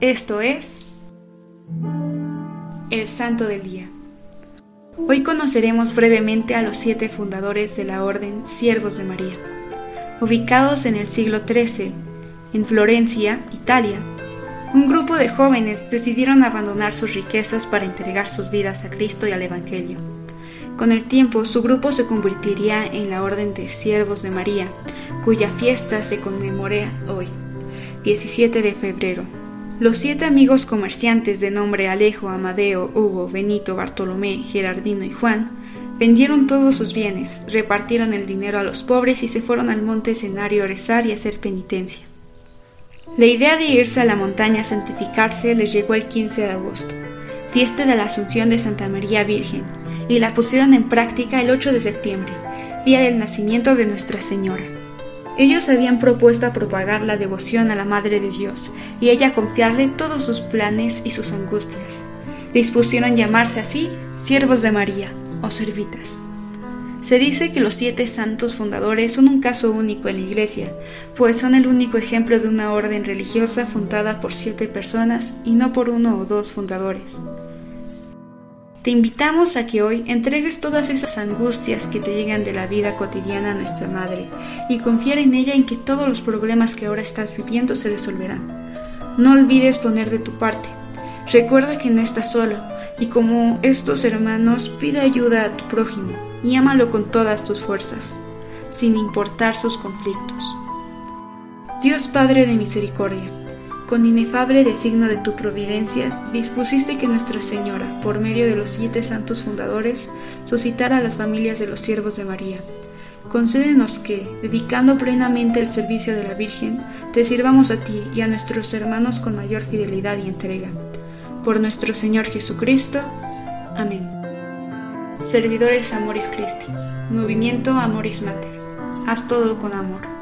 Esto es el Santo del Día. Hoy conoceremos brevemente a los siete fundadores de la Orden Siervos de María. Ubicados en el siglo XIII, en Florencia, Italia, un grupo de jóvenes decidieron abandonar sus riquezas para entregar sus vidas a Cristo y al Evangelio. Con el tiempo, su grupo se convertiría en la Orden de Siervos de María, cuya fiesta se conmemora hoy, 17 de febrero. Los siete amigos comerciantes de nombre Alejo, Amadeo, Hugo, Benito, Bartolomé, Gerardino y Juan vendieron todos sus bienes, repartieron el dinero a los pobres y se fueron al monte escenario a rezar y hacer penitencia. La idea de irse a la montaña a santificarse les llegó el 15 de agosto, fiesta de la Asunción de Santa María Virgen, y la pusieron en práctica el 8 de septiembre, día del nacimiento de Nuestra Señora. Ellos habían propuesto a propagar la devoción a la Madre de Dios y ella confiarle todos sus planes y sus angustias. Dispusieron llamarse así siervos de María o servitas. Se dice que los siete santos fundadores son un caso único en la Iglesia, pues son el único ejemplo de una orden religiosa fundada por siete personas y no por uno o dos fundadores. Te invitamos a que hoy entregues todas esas angustias que te llegan de la vida cotidiana a nuestra Madre y confiar en ella en que todos los problemas que ahora estás viviendo se resolverán. No olvides poner de tu parte. Recuerda que no estás solo y como estos hermanos pide ayuda a tu prójimo y ámalo con todas tus fuerzas, sin importar sus conflictos. Dios Padre de Misericordia, con inefable designo de tu providencia, dispusiste que Nuestra Señora, por medio de los siete santos fundadores, suscitara a las familias de los siervos de María. Concédenos que, dedicando plenamente el servicio de la Virgen, te sirvamos a ti y a nuestros hermanos con mayor fidelidad y entrega. Por nuestro Señor Jesucristo. Amén. Servidores Amoris Christi. Movimiento Amoris Mater. Haz todo con amor.